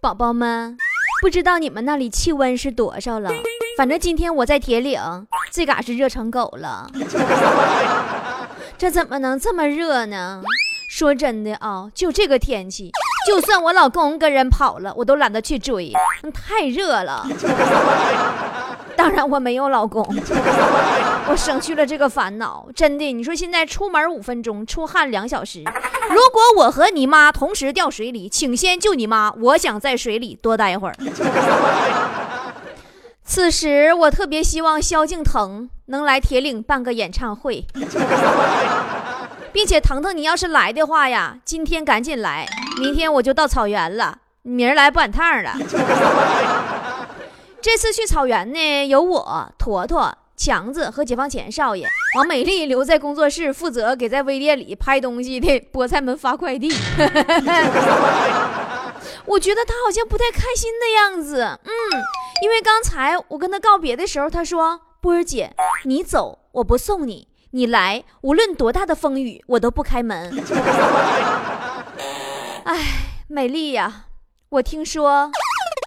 宝宝们，不知道你们那里气温是多少了？反正今天我在铁岭，这嘎是热成狗了。这怎么能这么热呢？说真的啊，就这个天气，就算我老公跟人跑了，我都懒得去追，太热了。当然我没有老公，我省去了这个烦恼。真的，你说现在出门五分钟，出汗两小时。如果我和你妈同时掉水里，请先救你妈，我想在水里多待一会儿。此时我特别希望萧敬腾能来铁岭办个演唱会，并且腾腾，你要是来的话呀，今天赶紧来，明天我就到草原了，明儿来不赶趟了。这次去草原呢，有我、坨坨、强子和解放前少爷，王美丽留在工作室负责给在微店里拍东西的 菠菜们发快递。我觉得他好像不太开心的样子，嗯，因为刚才我跟他告别的时候，他说：“波儿姐，你走我不送你，你来无论多大的风雨我都不开门。”哎，美丽呀，我听说。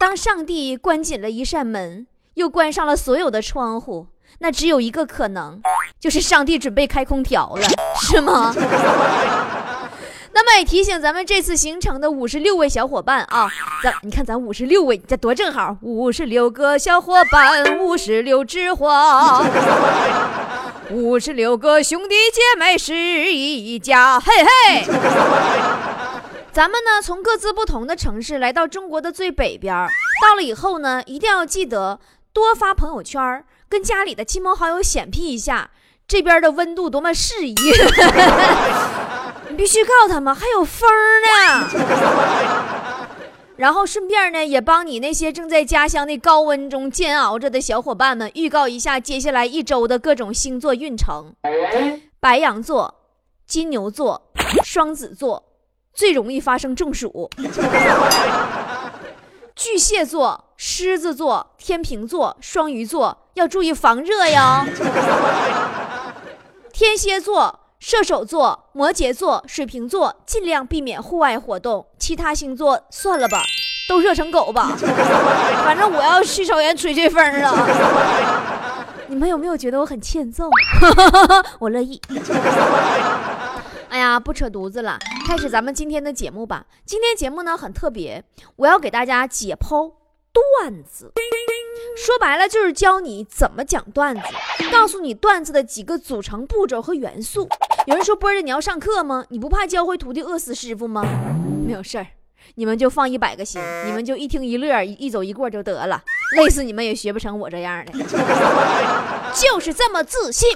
当上帝关紧了一扇门，又关上了所有的窗户，那只有一个可能，就是上帝准备开空调了，是吗？那么也提醒咱们这次行程的五十六位小伙伴啊，咱你看咱五十六位，这多正好，五十六个小伙伴，五十六枝花，五十六个兄弟姐妹是一家，嘿嘿。咱们呢，从各自不同的城市来到中国的最北边到了以后呢，一定要记得多发朋友圈，跟家里的亲朋好友显辟一下这边的温度多么适宜。你必须告诉他们还有风呢。然后顺便呢，也帮你那些正在家乡的高温中煎熬着的小伙伴们预告一下接下来一周的各种星座运程：白羊座、金牛座、双子座。最容易发生中暑。巨蟹座、狮子座、天平座、双鱼座要注意防热哟。天蝎座、射手座、摩羯座、水瓶座尽量避免户外活动，其他星座算了吧，都热成狗吧。反正我要去草原吹吹风了。你们有没有觉得我很欠揍？我乐意。哎呀，不扯犊子了，开始咱们今天的节目吧。今天节目呢很特别，我要给大家解剖段子，说白了就是教你怎么讲段子，告诉你段子的几个组成步骤和元素。有人说波儿你要上课吗？你不怕教会徒弟饿死师傅吗？没有事儿，你们就放一百个心，你们就一听一乐，一走一过就得了。累死你们也学不成我这样的，就是这么自信。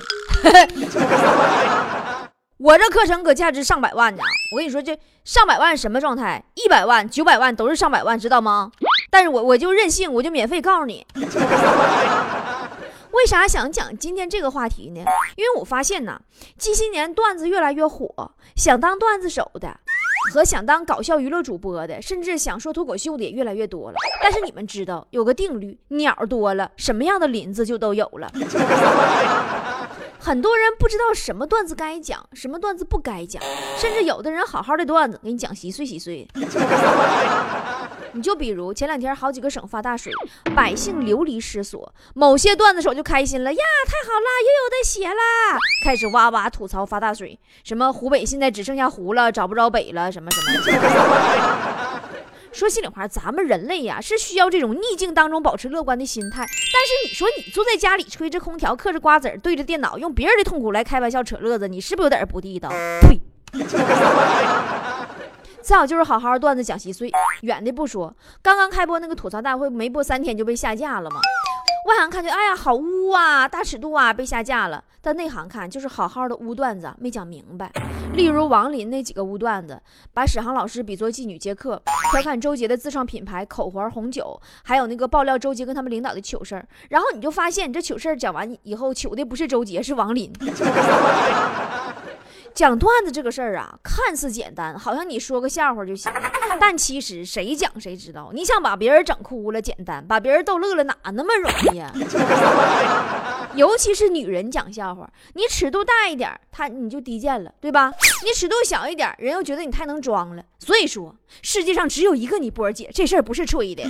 我这课程可价值上百万呢！我跟你说，这上百万什么状态？一百万、九百万都是上百万，知道吗？但是我我就任性，我就免费告诉你。为啥想讲今天这个话题呢？因为我发现呢，近些年段子越来越火，想当段子手的和想当搞笑娱乐主播的，甚至想说脱口秀的也越来越多了。但是你们知道有个定律，鸟多了，什么样的林子就都有了。很多人不知道什么段子该讲，什么段子不该讲，甚至有的人好好的段子给你讲稀碎稀碎。你就比如前两天好几个省发大水，百姓流离失所，某些段子手就开心了呀，太好了，又有的写了，开始哇哇吐槽发大水，什么湖北现在只剩下湖了，找不着北了，什么什么。说心里话，咱们人类呀是需要这种逆境当中保持乐观的心态。但是你说你坐在家里吹着空调，嗑着瓜子儿，对着电脑，用别人的痛苦来开玩笑扯乐子，你是不是有点不地道？呸！再有就是好好段子讲稀碎，远的不说，刚刚开播那个吐槽大会没播三天就被下架了吗？外行看就哎呀好污啊，大尺度啊，被下架了。但内行看就是好好的污段子没讲明白。例如王林那几个污段子，把史航老师比作妓女接客，调侃周杰的自创品牌口环红酒，还有那个爆料周杰跟他们领导的糗事儿。然后你就发现你这糗事儿讲完以后，糗的不是周杰，是王林。讲段子这个事儿啊，看似简单，好像你说个笑话就行，但其实谁讲谁知道。你想把别人整哭了简单，把别人逗乐了哪那么容易啊？尤其是女人讲笑话，你尺度大一点，她你就低贱了，对吧？你尺度小一点，人又觉得你太能装了。所以说，世界上只有一个你波儿姐，这事儿不是吹的。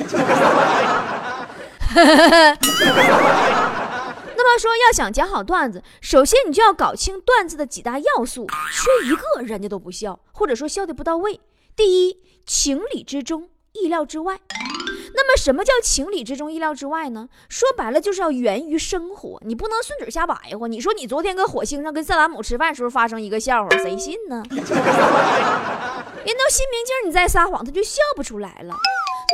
那么说，要想讲好段子，首先你就要搞清段子的几大要素，缺一个人家都不笑，或者说笑的不到位。第一，情理之中，意料之外。那么什么叫情理之中，意料之外呢？说白了就是要源于生活，你不能顺嘴瞎白话。你说你昨天搁火星上跟萨达姆吃饭时候发生一个笑话，谁信呢？人都心明镜，你再撒谎，他就笑不出来了。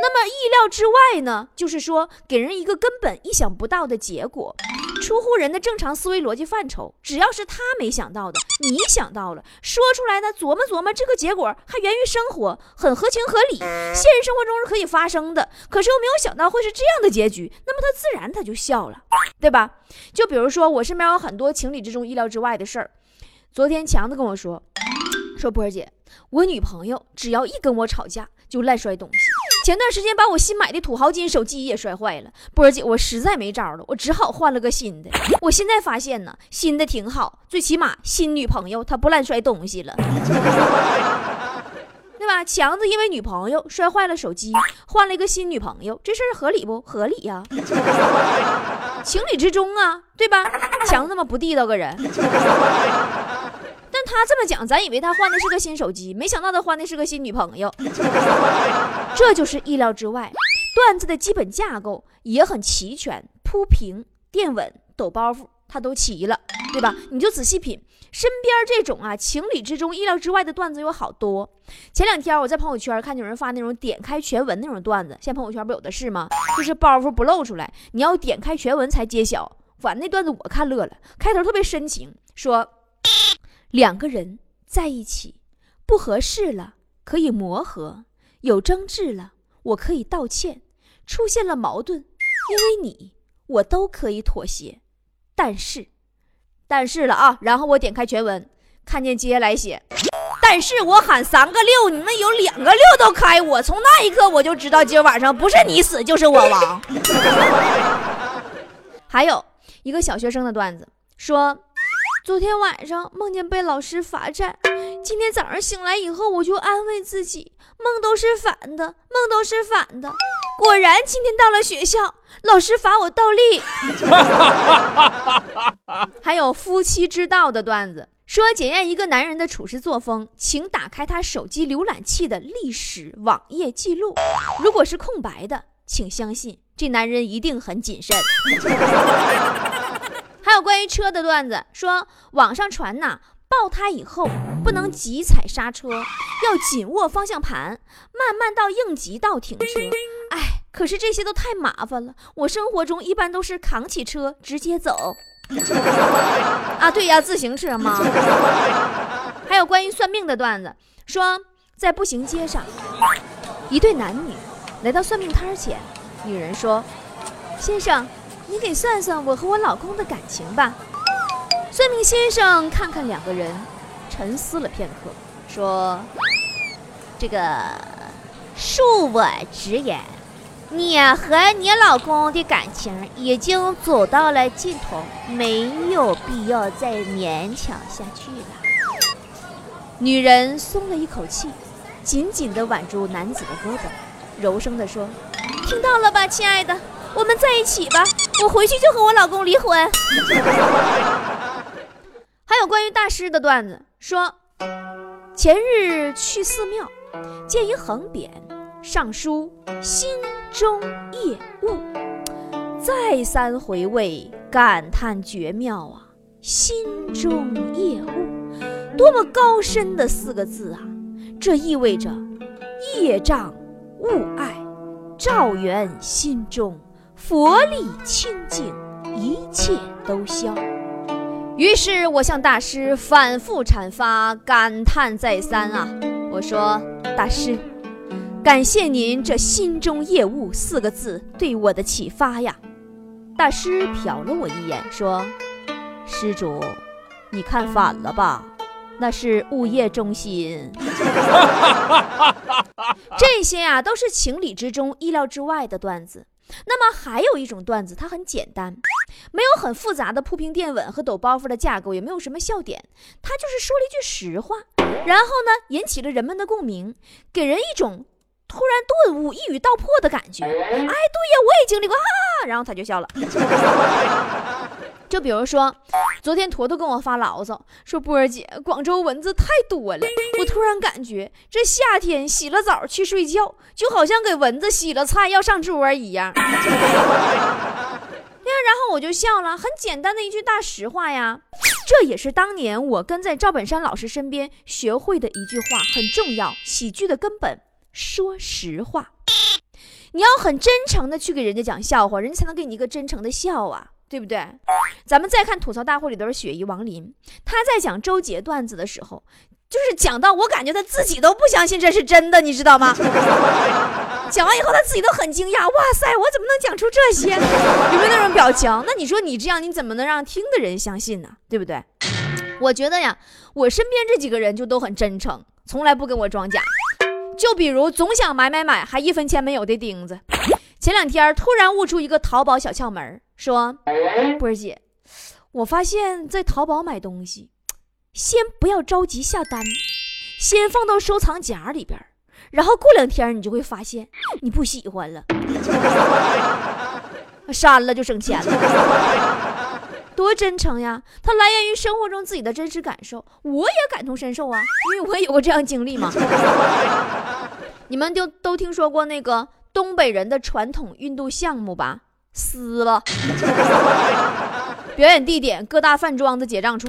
那么意料之外呢，就是说给人一个根本意想不到的结果。出乎人的正常思维逻辑范畴，只要是他没想到的，你想到了，说出来呢，琢磨琢磨，这个结果还源于生活，很合情合理，现实生活中是可以发生的。可是又没有想到会是这样的结局，那么他自然他就笑了，对吧？就比如说我身边有很多情理之中、意料之外的事儿。昨天强子跟我说，说波儿姐，我女朋友只要一跟我吵架，就乱摔东西。前段时间把我新买的土豪金手机也摔坏了，波儿姐，我实在没招了，我只好换了个新的。我现在发现呢，新的挺好，最起码新女朋友她不乱摔东西了，对吧？强子因为女朋友摔坏了手机，换了一个新女朋友，这事儿合理不合理呀？情理之中啊，对吧？强子那么不地道个人。他这么讲，咱以为他换的是个新手机，没想到他换的是个新女朋友，这就是意料之外。段子的基本架构也很齐全，铺平、垫稳、抖包袱，他都齐了，对吧？你就仔细品，身边这种啊情理之中、意料之外的段子有好多。前两天我在朋友圈看有人发那种点开全文那种段子，现在朋友圈不有的是吗？就是包袱不露出来，你要点开全文才揭晓。反正那段子我看乐了，开头特别深情，说。两个人在一起不合适了，可以磨合；有争执了，我可以道歉；出现了矛盾，因为你，我都可以妥协。但是，但是了啊！然后我点开全文，看见接下来写：“但是我喊三个六，你们有两个六都开我。”从那一刻我就知道，今晚上不是你死就是我亡。还有一个小学生的段子说。昨天晚上梦见被老师罚站，今天早上醒来以后，我就安慰自己，梦都是反的，梦都是反的。果然，今天到了学校，老师罚我倒立。还有夫妻之道的段子，说检验一个男人的处事作风，请打开他手机浏览器的历史网页记录，如果是空白的，请相信这男人一定很谨慎。还有关于车的段子，说网上传呐，爆胎以后不能急踩刹车，要紧握方向盘，慢慢到应急道停车。哎，可是这些都太麻烦了，我生活中一般都是扛起车直接走。啊，对呀，自行车嘛。还有关于算命的段子，说在步行街上，一对男女来到算命摊前，女人说：“先生。”你给算算我和我老公的感情吧。算命先生看看两个人，沉思了片刻，说：“这个，恕我直言，你和你老公的感情已经走到了尽头，没有必要再勉强下去了。”女人松了一口气，紧紧地挽住男子的胳膊，柔声地说：“听到了吧，亲爱的。”我们在一起吧，我回去就和我老公离婚。还有关于大师的段子，说前日去寺庙，见一横匾，上书“心中业物”，再三回味，感叹绝妙啊！“心中业物”，多么高深的四个字啊！这意味着业障物爱，照源心中。佛力清净，一切都消。于是我向大师反复阐发，感叹再三啊！我说：“大师，感谢您这‘心中业务’四个字对我的启发呀！”大师瞟了我一眼，说：“施主，你看反了吧？那是物业中心。”这些啊，都是情理之中、意料之外的段子。那么还有一种段子，它很简单，没有很复杂的铺平垫稳和抖包袱的架构，也没有什么笑点，他就是说了一句实话，然后呢引起了人们的共鸣，给人一种突然顿悟、一语道破的感觉。哎，对呀，我也经历过啊，然后他就笑了。就比如说，昨天坨坨跟我发牢骚，说波儿姐，广州蚊子太多了。我突然感觉这夏天洗了澡去睡觉，就好像给蚊子洗了菜要上桌一样。呀，然后我就笑了，很简单的一句大实话呀。这也是当年我跟在赵本山老师身边学会的一句话，很重要。喜剧的根本，说实话。你要很真诚的去给人家讲笑话，人家才能给你一个真诚的笑啊。对不对？咱们再看吐槽大会里头的雪姨王林，他在讲周杰段子的时候，就是讲到我感觉他自己都不相信这是真的，你知道吗？讲完以后他自己都很惊讶，哇塞，我怎么能讲出这些？有没有那种表情？那你说你这样，你怎么能让听的人相信呢？对不对？我觉得呀，我身边这几个人就都很真诚，从来不跟我装假。就比如总想买买买，还一分钱没有的钉子。前两天突然悟出一个淘宝小窍门，说：“波儿姐，我发现，在淘宝买东西，先不要着急下单，先放到收藏夹里边，然后过两天你就会发现你不喜欢了，删了就省钱了，多真诚呀！它来源于生活中自己的真实感受，我也感同身受啊，因为我也有过这样经历嘛。你们就都听说过那个？”东北人的传统运动项目吧，撕了。表演地点各大饭庄的结账处。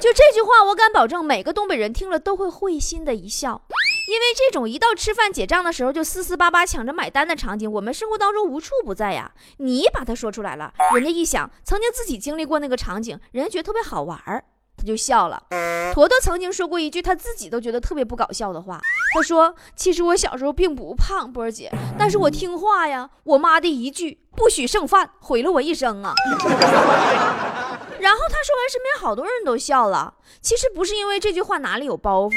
就这句话，我敢保证每个东北人听了都会会心的一笑，因为这种一到吃饭结账的时候就撕撕巴巴抢着买单的场景，我们生活当中无处不在呀。你把它说出来了，人家一想曾经自己经历过那个场景，人家觉得特别好玩儿。他就笑了。坨坨曾经说过一句他自己都觉得特别不搞笑的话。他说：“其实我小时候并不胖，波儿姐，但是我听话呀。我妈的一句‘不许剩饭’毁了我一生啊。” 然后他说完，身边好多人都笑了。其实不是因为这句话哪里有包袱，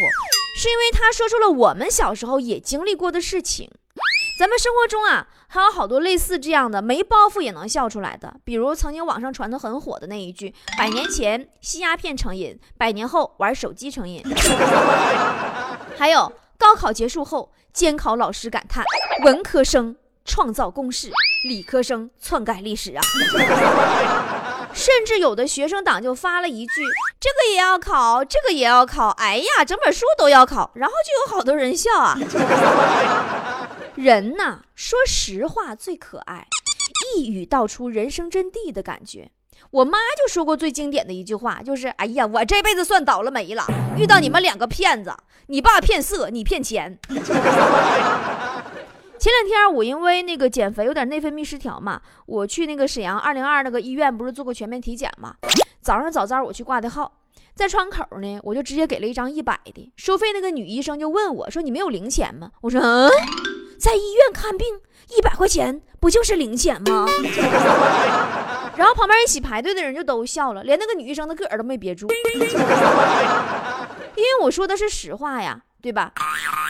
是因为他说出了我们小时候也经历过的事情。咱们生活中啊，还有好多类似这样的没包袱也能笑出来的，比如曾经网上传的很火的那一句：“百年前吸鸦片成瘾，百年后玩手机成瘾。”还有高考结束后，监考老师感叹：“文科生创造公式，理科生篡改历史啊！” 甚至有的学生党就发了一句：“这个也要考，这个也要考，哎呀，整本书都要考。”然后就有好多人笑啊。人呐，说实话最可爱，一语道出人生真谛的感觉。我妈就说过最经典的一句话，就是：“哎呀，我这辈子算倒了霉了，遇到你们两个骗子，你爸骗色，你骗钱。”前两天我因为那个减肥有点内分泌失调嘛，我去那个沈阳二零二那个医院，不是做过全面体检嘛？早上早早我去挂的号，在窗口呢，我就直接给了一张一百的收费，那个女医生就问我说：“你没有零钱吗？”我说：“嗯。”在医院看病一百块钱不就是零钱吗？然后旁边一起排队的人就都笑了，连那个女医生的个儿都没憋住，因为我说的是实话呀，对吧？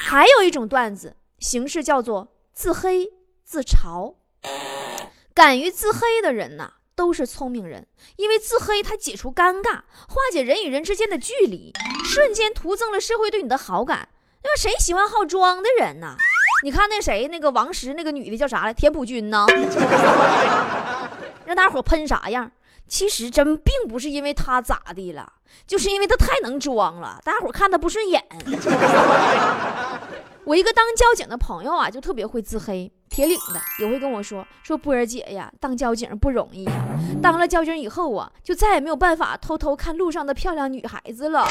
还有一种段子形式叫做自黑自嘲，敢于自黑的人呐，都是聪明人，因为自黑它解除尴尬，化解人与人之间的距离，瞬间徒增了社会对你的好感。那么谁喜欢好装的人呢？你看那谁，那个王石，那个女的叫啥来？田朴珺呢？让大伙喷啥样？其实真并不是因为她咋的了，就是因为她太能装了，大家伙看她不顺眼。我一个当交警的朋友啊，就特别会自黑，铁岭的也会跟我说说波儿姐呀，当交警不容易呀。当了交警以后啊，就再也没有办法偷偷看路上的漂亮女孩子了。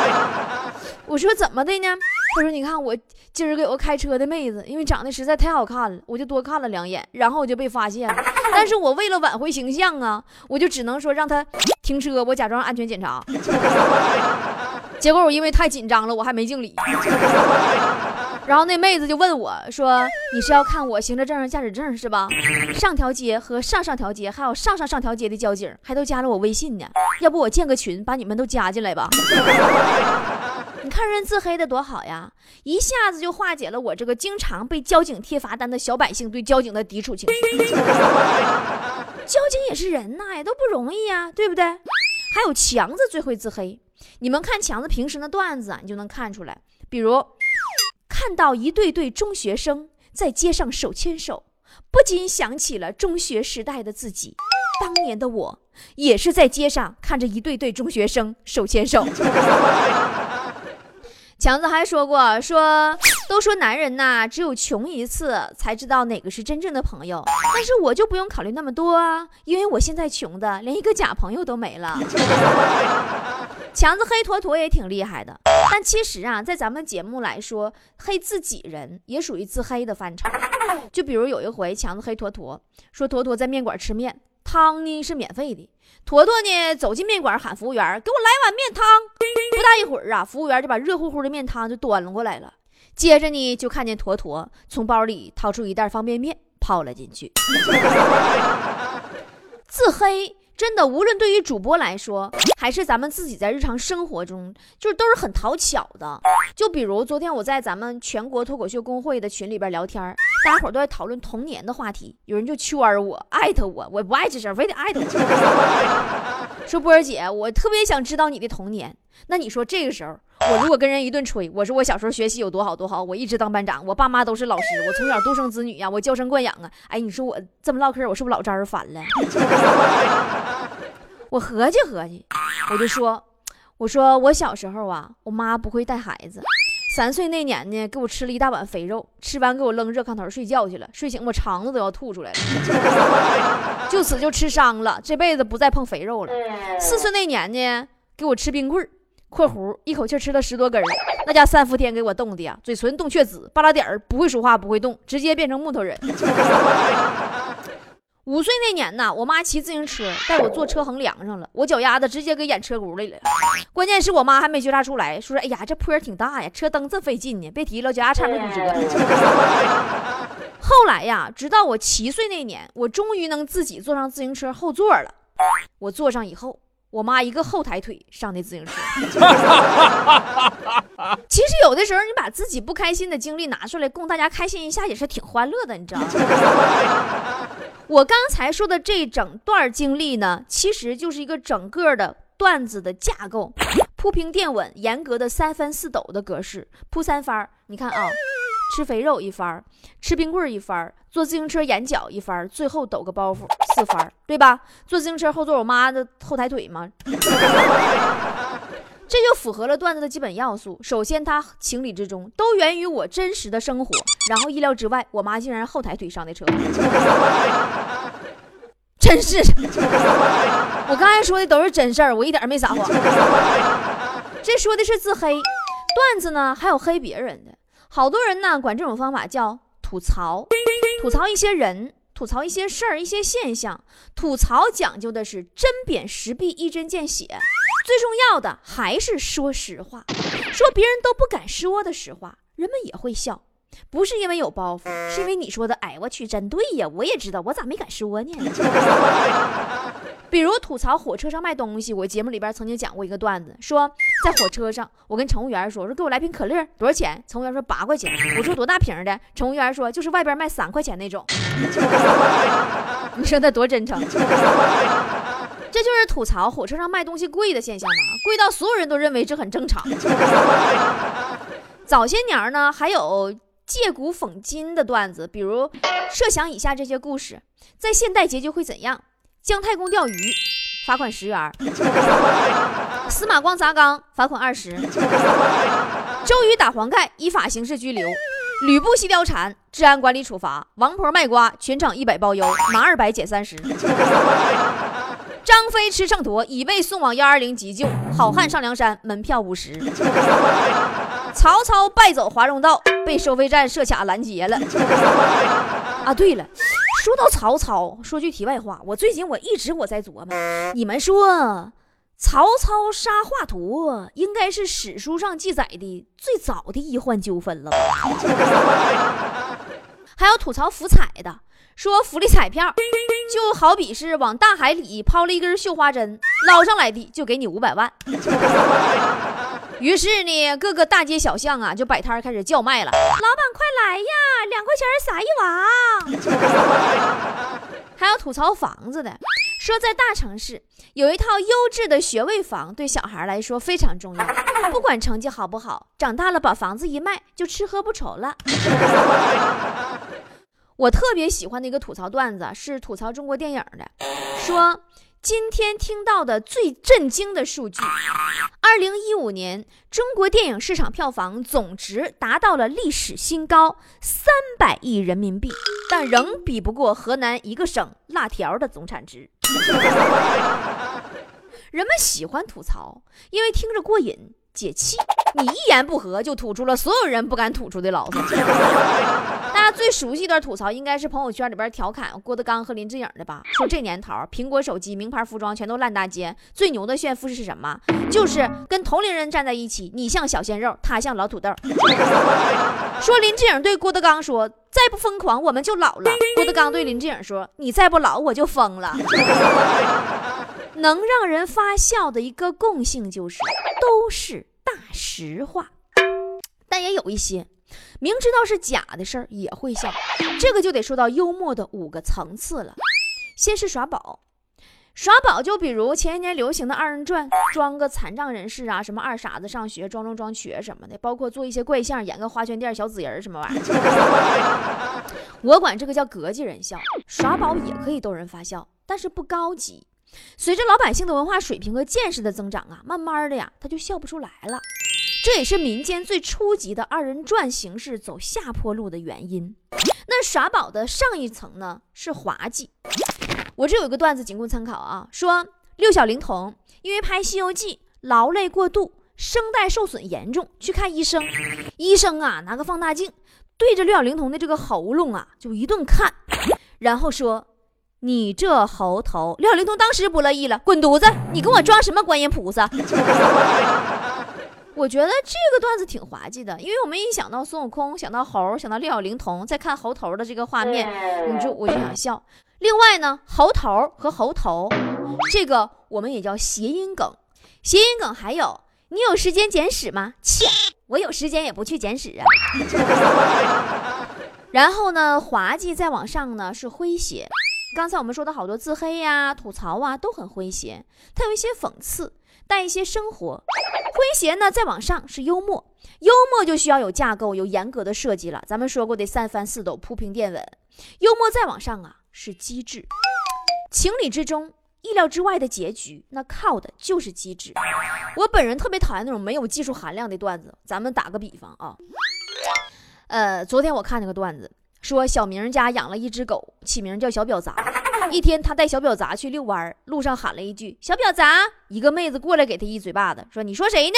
我说怎么的呢？他说：“你看我今儿个有个开车的妹子，因为长得实在太好看了，我就多看了两眼，然后我就被发现了。但是我为了挽回形象啊，我就只能说让他停车，我假装安全检查。结果我因为太紧张了，我还没敬礼。然后那妹子就问我说：‘你是要看我行车证、驾驶证是吧？上条街和上上条街，还有上上上条街的交警还都加了我微信呢。要不我建个群，把你们都加进来吧。’”看人自黑的多好呀，一下子就化解了我这个经常被交警贴罚单的小百姓对交警的抵触情绪。交警也是人呐，也都不容易呀，对不对？还有强子最会自黑，你们看强子平时的段子，你就能看出来。比如看到一对对中学生在街上手牵手，不禁想起了中学时代的自己，当年的我也是在街上看着一对对中学生手牵手。强子还说过，说都说男人呐，只有穷一次才知道哪个是真正的朋友。但是我就不用考虑那么多啊，因为我现在穷的连一个假朋友都没了。强子黑坨坨也挺厉害的，但其实啊，在咱们节目来说，黑自己人也属于自黑的范畴。就比如有一回，强子黑坨坨说，坨坨在面馆吃面。汤呢是免费的，坨坨呢走进面馆喊服务员给我来碗面汤。不大一会儿啊，服务员就把热乎乎的面汤就端了过来了。接着呢，就看见坨坨从包里掏出一袋方便面泡了进去。自黑。真的，无论对于主播来说，还是咱们自己在日常生活中，就是都是很讨巧的。就比如昨天我在咱们全国脱口秀工会的群里边聊天，大家伙都在讨论童年的话题，有人就圈我，艾特我，我不爱吱声，非得艾特我，说波儿姐，我特别想知道你的童年。那你说这个时候，我如果跟人一顿吹，我说我小时候学习有多好多好，我一直当班长，我爸妈都是老师，我从小独生子女呀，我娇生惯养啊。哎，你说我这么唠嗑，我是不是老招人烦了？我合计合计，我就说，我说我小时候啊，我妈不会带孩子，三岁那年呢，给我吃了一大碗肥肉，吃完给我扔热炕头睡觉去了，睡醒我肠子都要吐出来了，就此就吃伤了，这辈子不再碰肥肉了。四岁那年呢，给我吃冰棍。括弧一口气吃了十多根儿，那家三伏天给我冻的呀，嘴唇冻雀紫，巴拉点儿不会说话不会动，直接变成木头人。五岁那年呢，我妈骑自行车带我坐车横梁上了，我脚丫子直接给眼车轱里了。关键是我妈还没觉察出来，说：“哎呀，这坡挺大呀，车蹬这费劲呢，别提了，脚丫差点骨折。”后来呀，直到我七岁那年，我终于能自己坐上自行车后座了。我坐上以后。我妈一个后抬腿上的自行车。其实有的时候，你把自己不开心的经历拿出来供大家开心一下，也是挺欢乐的，你知道吗？我刚才说的这整段经历呢，其实就是一个整个的段子的架构，铺平垫稳，严格的三分四抖的格式，铺三番你看啊。吃肥肉一番吃冰棍一番坐自行车眼角一番最后抖个包袱四番对吧？坐自行车后座我妈的后抬腿吗？这就符合了段子的基本要素。首先，它情理之中，都源于我真实的生活。然后意料之外，我妈竟然后抬腿上的车，真是。我刚才说的都是真事儿，我一点没撒谎。这说的是自黑，段子呢还有黑别人的。好多人呢，管这种方法叫吐槽，吐槽一些人，吐槽一些事儿，一些现象。吐槽讲究的是针砭时弊，一针见血。最重要的还是说实话，说别人都不敢说的实话，人们也会笑。不是因为有包袱，是因为你说的，哎，我去，真对呀，我也知道，我咋没敢说呢？比如吐槽火车上卖东西，我节目里边曾经讲过一个段子，说在火车上，我跟乘务员说，我说给我来瓶可乐，多少钱？乘务员说八块钱。我说多大瓶的？乘务员说就是外边卖三块钱那种。你说那多真诚？这就是吐槽火车上卖东西贵的现象吗？贵到所有人都认为这很正常。早些年呢，还有。借古讽今的段子，比如设想以下这些故事，在现代结局会怎样？姜太公钓鱼，罚款十元；司马光砸缸，罚款二十；周瑜打黄盖，依法刑事拘留；吕布戏貂蝉，治安管理处罚；王婆卖瓜，全场一百包邮，满二百减三十；张飞吃秤砣，已被送往幺二零急救；好汉上梁山，门票五十。曹操败走华容道，被收费站设卡拦截了。啊，对了，说到曹操，说句题外话，我最近我一直我在琢磨，你们说曹操杀华佗，应该是史书上记载的最早的医患纠纷了？还有吐槽福彩的，说福利彩票就好比是往大海里抛了一根绣花针，捞上来的就给你五百万。于是呢，各个大街小巷啊，就摆摊开始叫卖了。老板快来呀，两块钱撒一网。还有吐槽房子的，说在大城市有一套优质的学位房，对小孩来说非常重要。不管成绩好不好，长大了把房子一卖，就吃喝不愁了。我特别喜欢的一个吐槽段子是吐槽中国电影的，说。今天听到的最震惊的数据：二零一五年中国电影市场票房总值达到了历史新高，三百亿人民币，但仍比不过河南一个省辣条的总产值。人们喜欢吐槽，因为听着过瘾。解气，你一言不合就吐出了所有人不敢吐出的牢骚。大家最熟悉一段吐槽，应该是朋友圈里边调侃郭德纲和林志颖的吧？说这年头，苹果手机、名牌服装全都烂大街，最牛的炫富是什么？就是跟同龄人站在一起，你像小鲜肉，他像老土豆。说林志颖对郭德纲说：“再不疯狂，我们就老了。”郭德纲对林志颖说：“你再不老，我就疯了。”能让人发笑的一个共性就是，都是大实话，但也有一些明知道是假的事儿也会笑。这个就得说到幽默的五个层次了。先是耍宝，耍宝就比如前些年流行的二人转，装个残障人士啊，什么二傻子上学装聋装瘸什么的，包括做一些怪相，演个花圈店小紫人什么玩意儿。我管这个叫膈气人笑。耍宝也可以逗人发笑，但是不高级。随着老百姓的文化水平和见识的增长啊，慢慢的呀，他就笑不出来了。这也是民间最初级的二人转形式走下坡路的原因。那耍宝的上一层呢是滑稽。我这有个段子仅供参考啊，说六小龄童因为拍《西游记》劳累过度，声带受损严重，去看医生。医生啊拿个放大镜对着六小龄童的这个喉咙啊就一顿看，然后说。你这猴头，六小龄童当时不乐意了，滚犊子！你跟我装什么观音菩萨？我觉得这个段子挺滑稽的，因为我们一想到孙悟空，想到猴，想到六小龄童，再看猴头的这个画面，你就我就想笑。另外呢，猴头和猴头，这个我们也叫谐音梗。谐音梗还有，你有时间捡屎吗？切，我有时间也不去捡屎啊。然后呢，滑稽再往上呢是诙谐。刚才我们说的好多自黑呀、吐槽啊，都很诙谐，它有一些讽刺，带一些生活。诙谐呢，再往上是幽默，幽默就需要有架构、有严格的设计了。咱们说过得三翻四抖、铺平垫稳。幽默再往上啊，是机智，情理之中、意料之外的结局，那靠的就是机智。我本人特别讨厌那种没有技术含量的段子。咱们打个比方啊，呃，昨天我看那个段子。说小明家养了一只狗，起名叫小表杂。一天，他带小婊砸去遛弯，路上喊了一句“小婊砸”，一个妹子过来给他一嘴巴子，说：“你说谁呢？”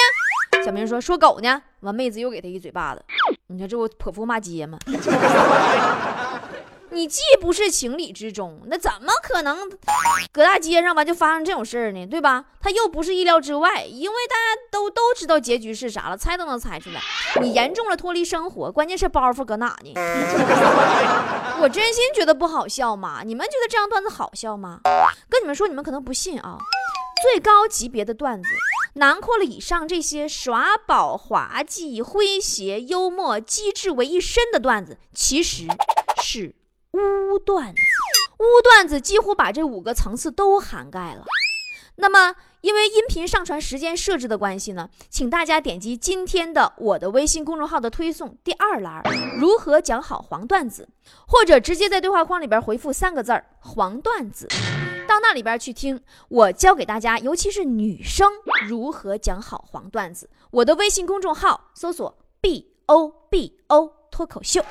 小明说：“说狗呢。”完，妹子又给他一嘴巴子。你说这不泼妇骂街吗？你既不是情理之中，那怎么可能搁大街上完就发生这种事儿呢？对吧？他又不是意料之外，因为大家都都知道结局是啥了，猜都能猜出来。你严重了脱离生活，关键是包袱搁哪呢？我真心觉得不好笑嘛？你们觉得这样段子好笑吗？跟你们说，你们可能不信啊。最高级别的段子，囊括了以上这些耍宝、滑稽、诙谐、幽默、机智为一身的段子，其实是。污段子，污段子几乎把这五个层次都涵盖了。那么，因为音频上传时间设置的关系呢，请大家点击今天的我的微信公众号的推送第二栏“如何讲好黄段子”，或者直接在对话框里边回复三个字儿“黄段子”，到那里边去听我教给大家，尤其是女生如何讲好黄段子。我的微信公众号搜索 “b o b o” 脱口秀。